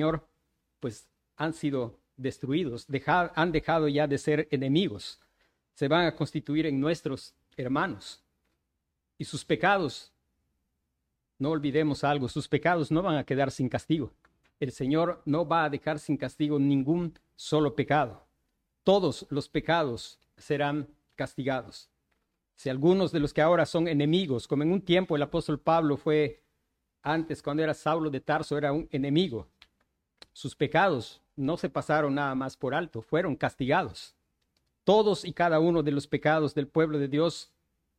Señor, pues han sido destruidos, han dejado ya de ser enemigos, se van a constituir en nuestros hermanos. Y sus pecados, no olvidemos algo, sus pecados no van a quedar sin castigo. El Señor no va a dejar sin castigo ningún solo pecado. Todos los pecados serán castigados. Si algunos de los que ahora son enemigos, como en un tiempo el apóstol Pablo fue antes, cuando era Saulo de Tarso, era un enemigo, sus pecados no se pasaron nada más por alto, fueron castigados. Todos y cada uno de los pecados del pueblo de Dios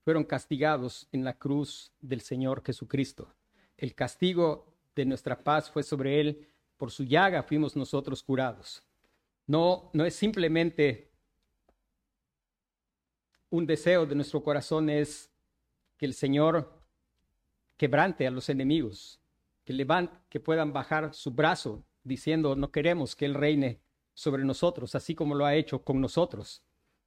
fueron castigados en la cruz del Señor Jesucristo. El castigo de nuestra paz fue sobre él, por su llaga fuimos nosotros curados. No, no es simplemente un deseo de nuestro corazón es que el Señor quebrante a los enemigos, que, levante, que puedan bajar su brazo diciendo no queremos que Él reine sobre nosotros, así como lo ha hecho con nosotros.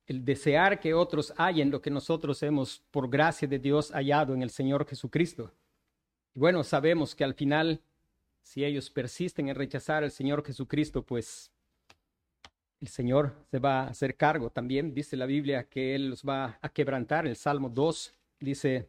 El desear que otros hallen lo que nosotros hemos, por gracia de Dios, hallado en el Señor Jesucristo. Y bueno, sabemos que al final, si ellos persisten en rechazar al Señor Jesucristo, pues el Señor se va a hacer cargo también. Dice la Biblia que Él los va a quebrantar. El Salmo 2 dice,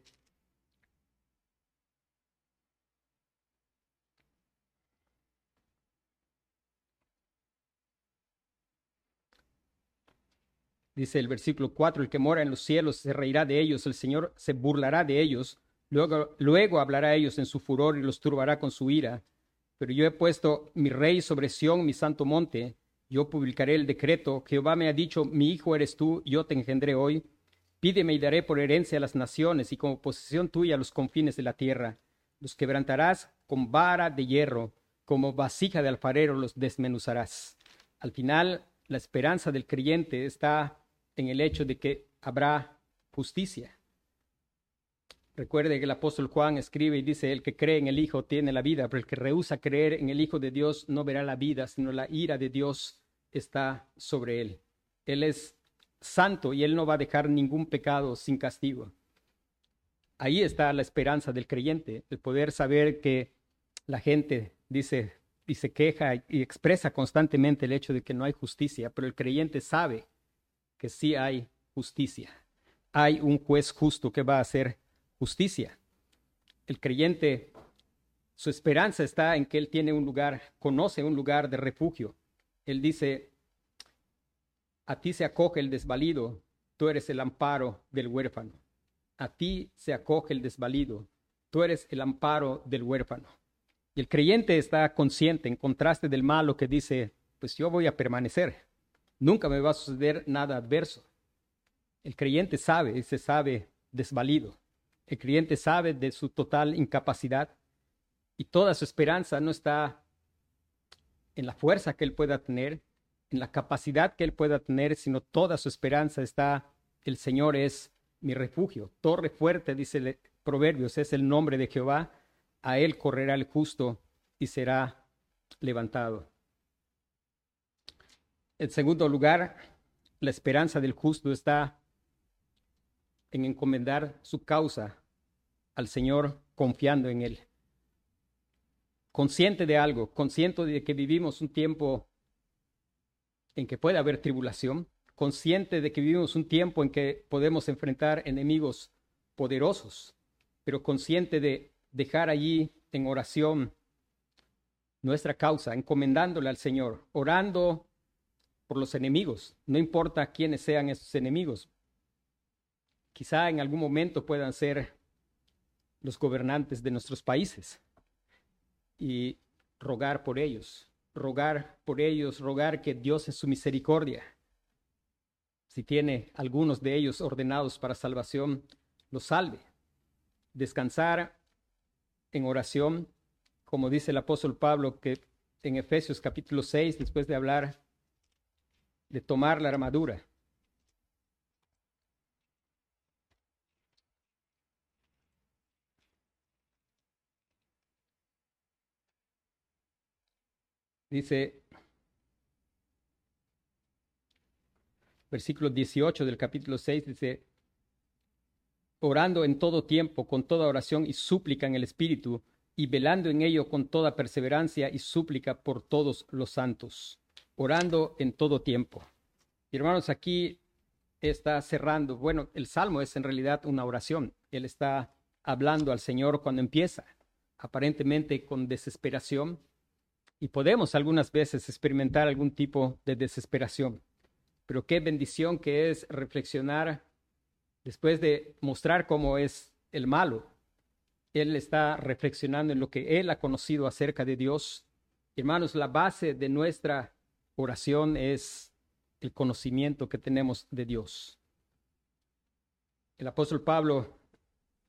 Dice el versículo 4, el que mora en los cielos se reirá de ellos, el Señor se burlará de ellos, luego, luego hablará a ellos en su furor y los turbará con su ira. Pero yo he puesto mi rey sobre Sión, mi santo monte, yo publicaré el decreto, Jehová me ha dicho, mi hijo eres tú, yo te engendré hoy. Pídeme y daré por herencia a las naciones y como posesión tuya los confines de la tierra. Los quebrantarás con vara de hierro, como vasija de alfarero los desmenuzarás. Al final, la esperanza del creyente está en el hecho de que habrá justicia. Recuerde que el apóstol Juan escribe y dice, el que cree en el Hijo tiene la vida, pero el que rehúsa creer en el Hijo de Dios no verá la vida, sino la ira de Dios está sobre él. Él es santo y él no va a dejar ningún pecado sin castigo. Ahí está la esperanza del creyente, el poder saber que la gente dice y se queja y expresa constantemente el hecho de que no hay justicia, pero el creyente sabe que sí hay justicia. Hay un juez justo que va a hacer justicia. El creyente, su esperanza está en que él tiene un lugar, conoce un lugar de refugio. Él dice, a ti se acoge el desvalido, tú eres el amparo del huérfano. A ti se acoge el desvalido, tú eres el amparo del huérfano. Y el creyente está consciente, en contraste del malo que dice, pues yo voy a permanecer, nunca me va a suceder nada adverso. El creyente sabe y se sabe desvalido. El creyente sabe de su total incapacidad y toda su esperanza no está en la fuerza que él pueda tener, en la capacidad que él pueda tener, sino toda su esperanza está, el Señor es mi refugio. Torre fuerte, dice Proverbios, es el nombre de Jehová. A él correrá el justo y será levantado. En segundo lugar, la esperanza del justo está en encomendar su causa al Señor confiando en Él. Consciente de algo, consciente de que vivimos un tiempo en que puede haber tribulación, consciente de que vivimos un tiempo en que podemos enfrentar enemigos poderosos, pero consciente de dejar allí en oración nuestra causa, encomendándole al Señor, orando por los enemigos, no importa quiénes sean esos enemigos. Quizá en algún momento puedan ser los gobernantes de nuestros países y rogar por ellos, rogar por ellos, rogar que Dios en su misericordia, si tiene algunos de ellos ordenados para salvación, los salve. Descansar en oración, como dice el apóstol Pablo, que en Efesios capítulo 6, después de hablar de tomar la armadura. Dice, versículo 18 del capítulo 6, dice, orando en todo tiempo, con toda oración y súplica en el Espíritu, y velando en ello con toda perseverancia y súplica por todos los santos, orando en todo tiempo. Y hermanos, aquí está cerrando, bueno, el salmo es en realidad una oración. Él está hablando al Señor cuando empieza, aparentemente con desesperación, y podemos algunas veces experimentar algún tipo de desesperación. Pero qué bendición que es reflexionar después de mostrar cómo es el malo. Él está reflexionando en lo que él ha conocido acerca de Dios. Hermanos, la base de nuestra oración es el conocimiento que tenemos de Dios. El apóstol Pablo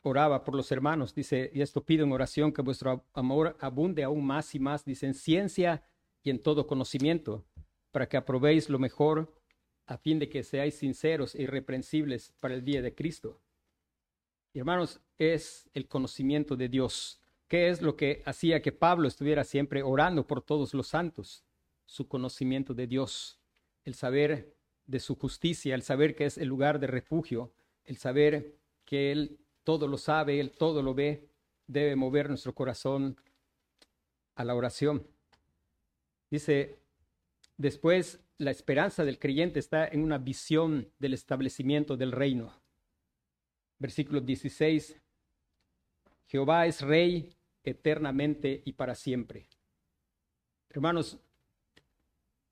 oraba por los hermanos, dice, y esto pido en oración que vuestro amor abunde aún más y más, dice, en ciencia y en todo conocimiento, para que aprobéis lo mejor, a fin de que seáis sinceros e irreprensibles para el día de Cristo. Hermanos, es el conocimiento de Dios. ¿Qué es lo que hacía que Pablo estuviera siempre orando por todos los santos? Su conocimiento de Dios, el saber de su justicia, el saber que es el lugar de refugio, el saber que Él todo lo sabe, Él todo lo ve, debe mover nuestro corazón a la oración. Dice, después la esperanza del creyente está en una visión del establecimiento del reino. Versículo 16, Jehová es rey eternamente y para siempre. Hermanos,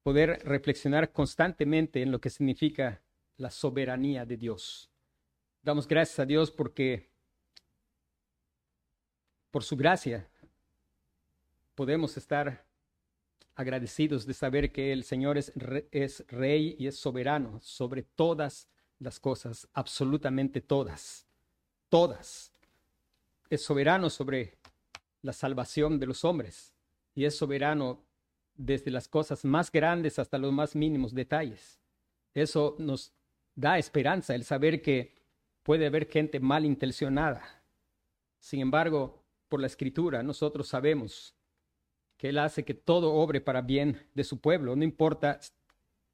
poder reflexionar constantemente en lo que significa la soberanía de Dios. Damos gracias a Dios porque por su gracia podemos estar agradecidos de saber que el Señor es, es rey y es soberano sobre todas las cosas, absolutamente todas, todas. Es soberano sobre la salvación de los hombres y es soberano desde las cosas más grandes hasta los más mínimos detalles. Eso nos da esperanza, el saber que Puede haber gente malintencionada. Sin embargo, por la escritura, nosotros sabemos que Él hace que todo obre para bien de su pueblo, no importa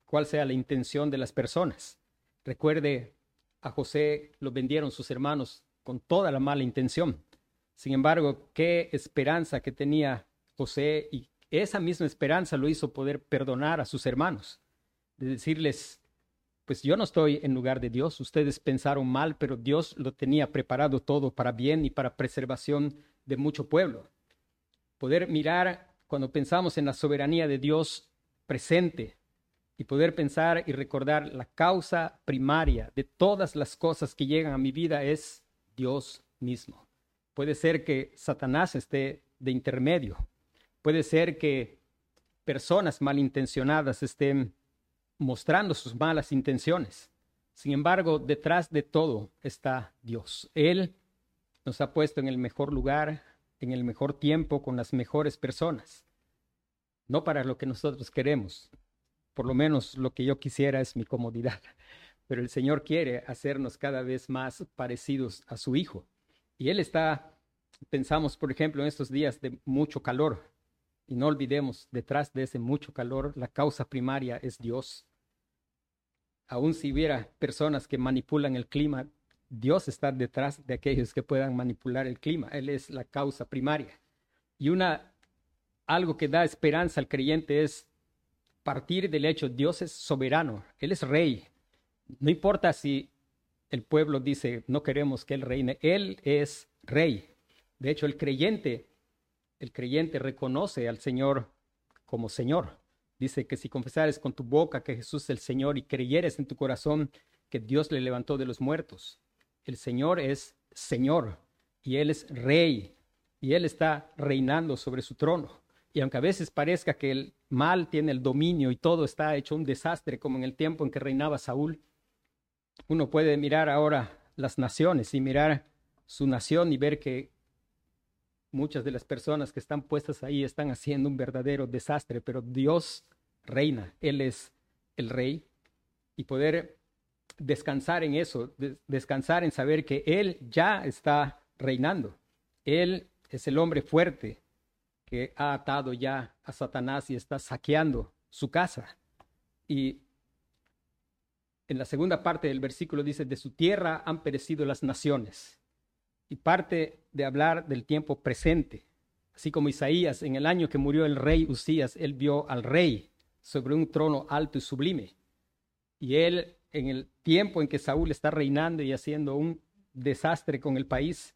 cuál sea la intención de las personas. Recuerde, a José lo vendieron sus hermanos con toda la mala intención. Sin embargo, qué esperanza que tenía José y esa misma esperanza lo hizo poder perdonar a sus hermanos, de decirles, pues yo no estoy en lugar de Dios, ustedes pensaron mal, pero Dios lo tenía preparado todo para bien y para preservación de mucho pueblo. Poder mirar cuando pensamos en la soberanía de Dios presente y poder pensar y recordar la causa primaria de todas las cosas que llegan a mi vida es Dios mismo. Puede ser que Satanás esté de intermedio, puede ser que personas malintencionadas estén mostrando sus malas intenciones. Sin embargo, detrás de todo está Dios. Él nos ha puesto en el mejor lugar, en el mejor tiempo, con las mejores personas. No para lo que nosotros queremos. Por lo menos lo que yo quisiera es mi comodidad. Pero el Señor quiere hacernos cada vez más parecidos a su Hijo. Y Él está, pensamos, por ejemplo, en estos días de mucho calor. Y no olvidemos, detrás de ese mucho calor, la causa primaria es Dios aun si hubiera personas que manipulan el clima, Dios está detrás de aquellos que puedan manipular el clima. Él es la causa primaria. Y una algo que da esperanza al creyente es partir del hecho Dios es soberano, él es rey. No importa si el pueblo dice no queremos que él reine, él es rey. De hecho, el creyente el creyente reconoce al Señor como Señor. Dice que si confesares con tu boca que Jesús es el Señor y creyeres en tu corazón que Dios le levantó de los muertos, el Señor es Señor y Él es Rey y Él está reinando sobre su trono. Y aunque a veces parezca que el mal tiene el dominio y todo está hecho un desastre como en el tiempo en que reinaba Saúl, uno puede mirar ahora las naciones y mirar su nación y ver que muchas de las personas que están puestas ahí están haciendo un verdadero desastre, pero Dios reina, Él es el rey, y poder descansar en eso, descansar en saber que Él ya está reinando. Él es el hombre fuerte que ha atado ya a Satanás y está saqueando su casa. Y en la segunda parte del versículo dice, de su tierra han perecido las naciones. Y parte de hablar del tiempo presente. Así como Isaías, en el año que murió el rey Usías, él vio al rey sobre un trono alto y sublime. Y él, en el tiempo en que Saúl está reinando y haciendo un desastre con el país,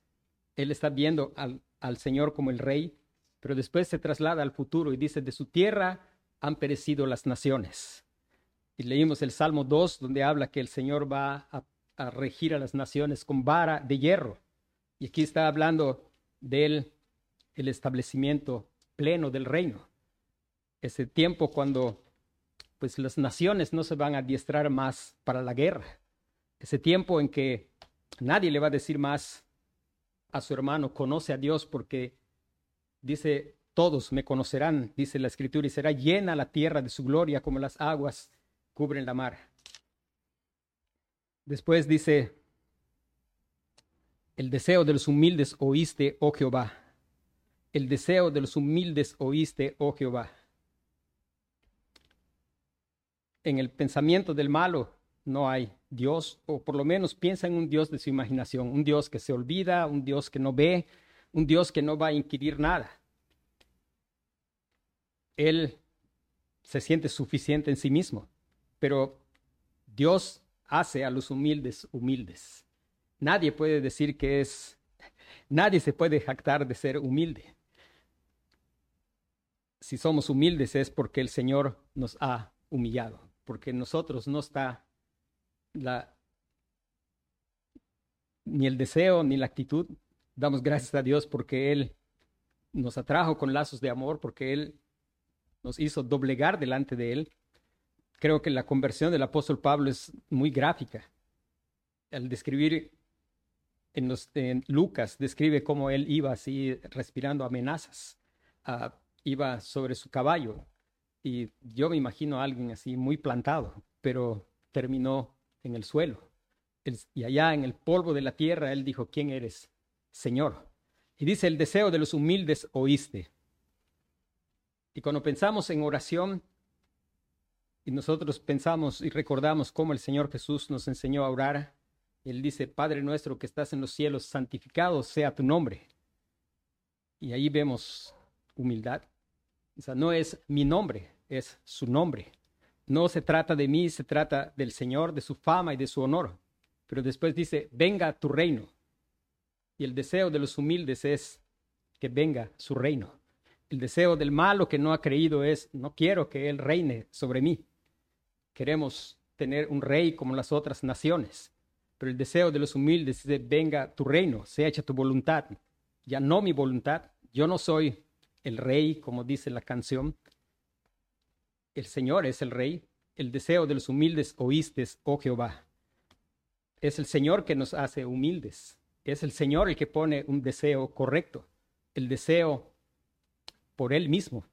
él está viendo al, al Señor como el rey, pero después se traslada al futuro y dice, de su tierra han perecido las naciones. Y leímos el Salmo 2, donde habla que el Señor va a, a regir a las naciones con vara de hierro. Y aquí está hablando del el establecimiento pleno del reino. Ese tiempo cuando pues las naciones no se van a adiestrar más para la guerra. Ese tiempo en que nadie le va a decir más a su hermano, conoce a Dios porque dice, todos me conocerán, dice la escritura, y será llena la tierra de su gloria como las aguas cubren la mar. Después dice, el deseo de los humildes oíste, oh Jehová. El deseo de los humildes oíste, oh Jehová. En el pensamiento del malo no hay Dios, o por lo menos piensa en un Dios de su imaginación, un Dios que se olvida, un Dios que no ve, un Dios que no va a inquirir nada. Él se siente suficiente en sí mismo, pero Dios hace a los humildes humildes. Nadie puede decir que es, nadie se puede jactar de ser humilde. Si somos humildes es porque el Señor nos ha humillado, porque nosotros no está la, ni el deseo ni la actitud. Damos gracias a Dios porque Él nos atrajo con lazos de amor, porque Él nos hizo doblegar delante de Él. Creo que la conversión del apóstol Pablo es muy gráfica. Al describir en, Lucas describe cómo él iba así respirando amenazas. Ah, iba sobre su caballo y yo me imagino a alguien así muy plantado, pero terminó en el suelo. y allá en el polvo de la tierra él dijo, ¿quién eres? Señor. Y dice, el deseo de los humildes oíste. Y cuando pensamos en oración, y nosotros pensamos y recordamos cómo el Señor Jesús nos enseñó a orar, él dice, Padre nuestro que estás en los cielos, santificado sea tu nombre. Y ahí vemos humildad. O sea, no es mi nombre, es su nombre. No se trata de mí, se trata del Señor, de su fama y de su honor. Pero después dice, venga tu reino. Y el deseo de los humildes es que venga su reino. El deseo del malo que no ha creído es, no quiero que Él reine sobre mí. Queremos tener un rey como las otras naciones. El deseo de los humildes es venga tu reino, sea hecha tu voluntad, ya no mi voluntad. Yo no soy el rey, como dice la canción. El Señor es el rey. El deseo de los humildes oíste, oh Jehová. Es el Señor que nos hace humildes. Es el Señor el que pone un deseo correcto. El deseo por Él mismo.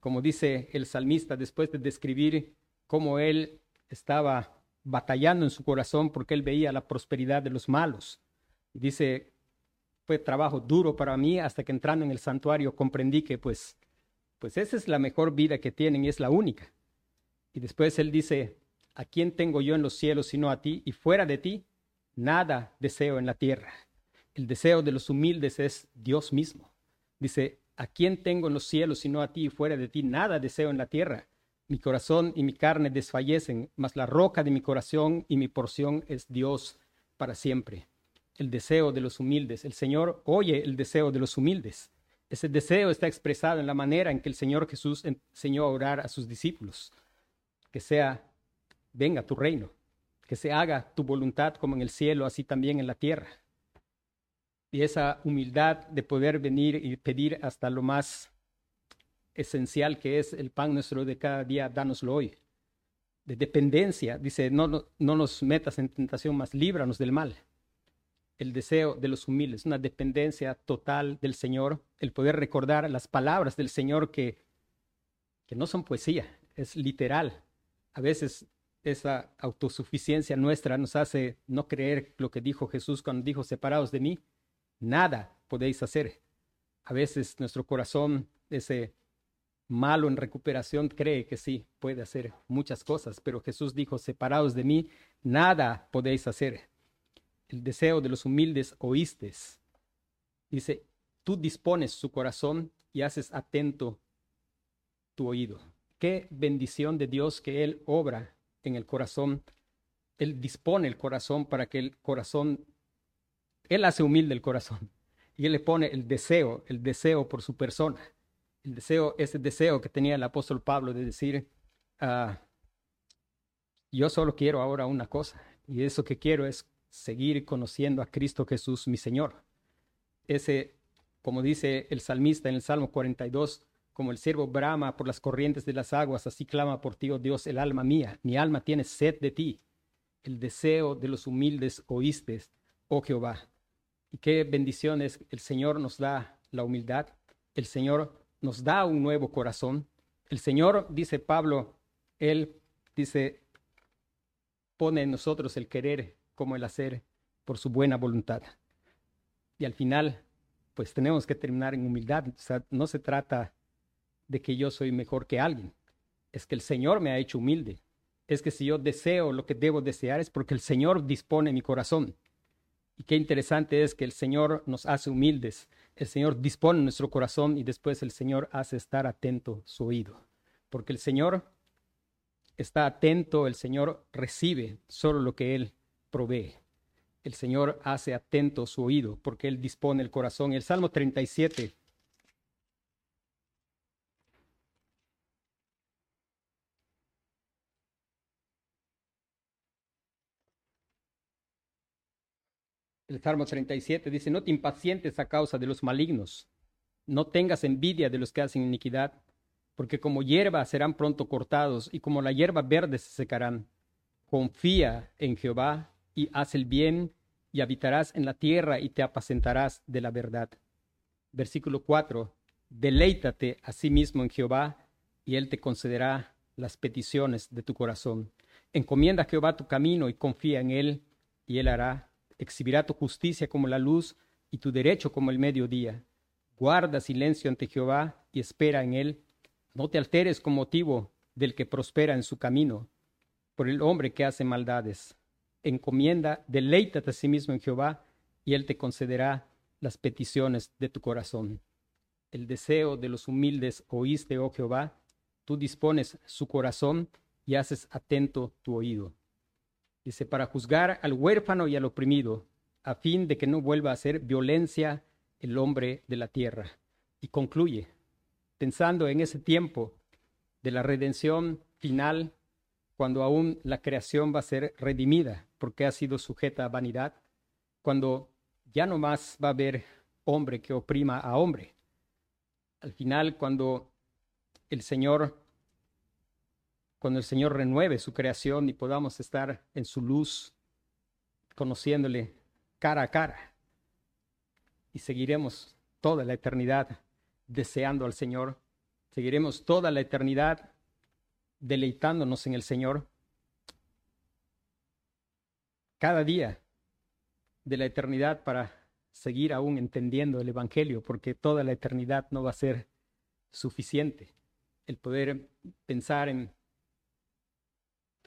Como dice el salmista después de describir cómo Él estaba batallando en su corazón porque él veía la prosperidad de los malos. dice, fue trabajo duro para mí hasta que entrando en el santuario comprendí que pues, pues esa es la mejor vida que tienen y es la única. Y después él dice, ¿a quién tengo yo en los cielos sino a ti? Y fuera de ti, nada deseo en la tierra. El deseo de los humildes es Dios mismo. Dice, ¿a quién tengo en los cielos sino a ti? Y fuera de ti, nada deseo en la tierra. Mi corazón y mi carne desfallecen, mas la roca de mi corazón y mi porción es Dios para siempre. El deseo de los humildes. El Señor oye el deseo de los humildes. Ese deseo está expresado en la manera en que el Señor Jesús enseñó a orar a sus discípulos. Que sea, venga tu reino, que se haga tu voluntad como en el cielo, así también en la tierra. Y esa humildad de poder venir y pedir hasta lo más esencial que es el pan nuestro de cada día, dánoslo hoy. De dependencia, dice, no, no, nos metas en tentación, más líbranos del mal. El deseo de los humildes, una dependencia total del Señor, el poder recordar las palabras del Señor que, que no son poesía, es literal. A veces esa autosuficiencia nuestra nos hace no creer lo que dijo Jesús cuando dijo, separados de mí, nada podéis hacer. A veces nuestro corazón, ese malo en recuperación cree que sí, puede hacer muchas cosas, pero Jesús dijo, separados de mí, nada podéis hacer. El deseo de los humildes oístes. Dice, tú dispones su corazón y haces atento tu oído. Qué bendición de Dios que Él obra en el corazón. Él dispone el corazón para que el corazón, Él hace humilde el corazón y Él le pone el deseo, el deseo por su persona. El deseo, ese deseo que tenía el apóstol Pablo de decir, ah, yo solo quiero ahora una cosa y eso que quiero es seguir conociendo a Cristo Jesús, mi Señor. Ese, como dice el salmista en el Salmo 42, como el siervo brama por las corrientes de las aguas, así clama por ti, oh Dios, el alma mía. Mi alma tiene sed de ti. El deseo de los humildes oíste, oh Jehová. Y qué bendiciones el Señor nos da la humildad. El Señor nos da un nuevo corazón. El Señor, dice Pablo, Él dice, pone en nosotros el querer como el hacer por su buena voluntad. Y al final, pues tenemos que terminar en humildad. O sea, no se trata de que yo soy mejor que alguien. Es que el Señor me ha hecho humilde. Es que si yo deseo lo que debo desear es porque el Señor dispone mi corazón. Y qué interesante es que el Señor nos hace humildes. El Señor dispone nuestro corazón y después el Señor hace estar atento su oído. Porque el Señor está atento, el Señor recibe solo lo que Él provee. El Señor hace atento su oído porque Él dispone el corazón. El Salmo 37. El Salmo 37 dice, no te impacientes a causa de los malignos, no tengas envidia de los que hacen iniquidad, porque como hierba serán pronto cortados y como la hierba verde se secarán. Confía en Jehová y haz el bien, y habitarás en la tierra y te apacentarás de la verdad. Versículo 4. Deleítate a sí mismo en Jehová, y él te concederá las peticiones de tu corazón. Encomienda a Jehová tu camino y confía en él, y él hará. Exhibirá tu justicia como la luz y tu derecho como el mediodía. Guarda silencio ante Jehová y espera en él. No te alteres con motivo del que prospera en su camino, por el hombre que hace maldades encomienda, deleítate a sí mismo en Jehová y Él te concederá las peticiones de tu corazón. El deseo de los humildes oíste, oh Jehová, tú dispones su corazón y haces atento tu oído. Dice, para juzgar al huérfano y al oprimido, a fin de que no vuelva a hacer violencia el hombre de la tierra. Y concluye, pensando en ese tiempo de la redención final cuando aún la creación va a ser redimida porque ha sido sujeta a vanidad, cuando ya no más va a haber hombre que oprima a hombre. Al final, cuando el Señor, cuando el Señor renueve su creación y podamos estar en su luz, conociéndole cara a cara, y seguiremos toda la eternidad deseando al Señor, seguiremos toda la eternidad deleitándonos en el Señor. Cada día de la eternidad para seguir aún entendiendo el Evangelio, porque toda la eternidad no va a ser suficiente. El poder pensar en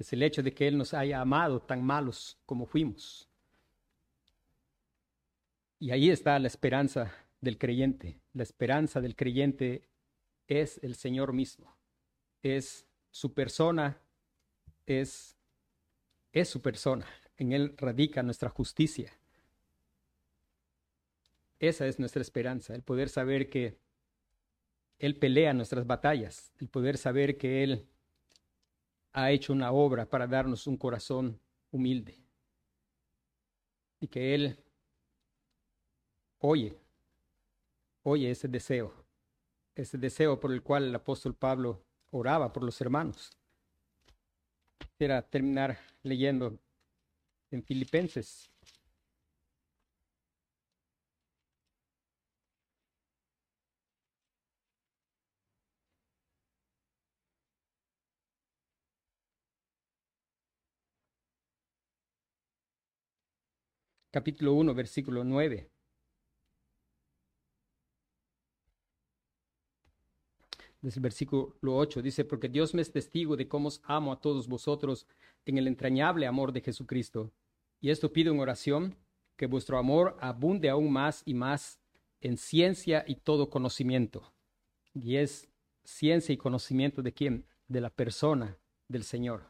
pues, el hecho de que Él nos haya amado tan malos como fuimos. Y ahí está la esperanza del creyente. La esperanza del creyente es el Señor mismo, es su persona es, es su persona. En Él radica nuestra justicia. Esa es nuestra esperanza, el poder saber que Él pelea nuestras batallas, el poder saber que Él ha hecho una obra para darnos un corazón humilde y que Él oye, oye ese deseo, ese deseo por el cual el apóstol Pablo oraba por los hermanos. Quisiera terminar leyendo en Filipenses. Capítulo 1, versículo 9. desde el versículo 8, dice, porque Dios me es testigo de cómo os amo a todos vosotros en el entrañable amor de Jesucristo. Y esto pido en oración, que vuestro amor abunde aún más y más en ciencia y todo conocimiento, Y es ciencia y conocimiento de quién? De la persona del Señor.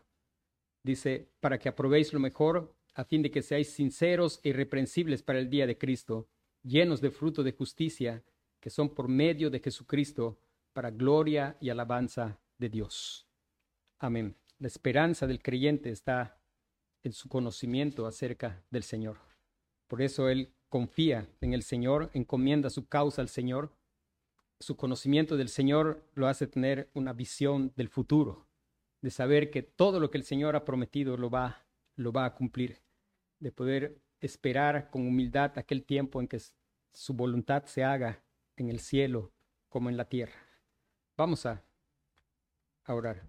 Dice, para que aprobéis lo mejor, a fin de que seáis sinceros e irreprensibles para el día de Cristo, llenos de fruto de justicia, que son por medio de Jesucristo, para gloria y alabanza de Dios. Amén. La esperanza del creyente está en su conocimiento acerca del Señor. Por eso él confía en el Señor, encomienda su causa al Señor. Su conocimiento del Señor lo hace tener una visión del futuro, de saber que todo lo que el Señor ha prometido lo va, lo va a cumplir, de poder esperar con humildad aquel tiempo en que su voluntad se haga en el cielo como en la tierra. Vamos a, a orar.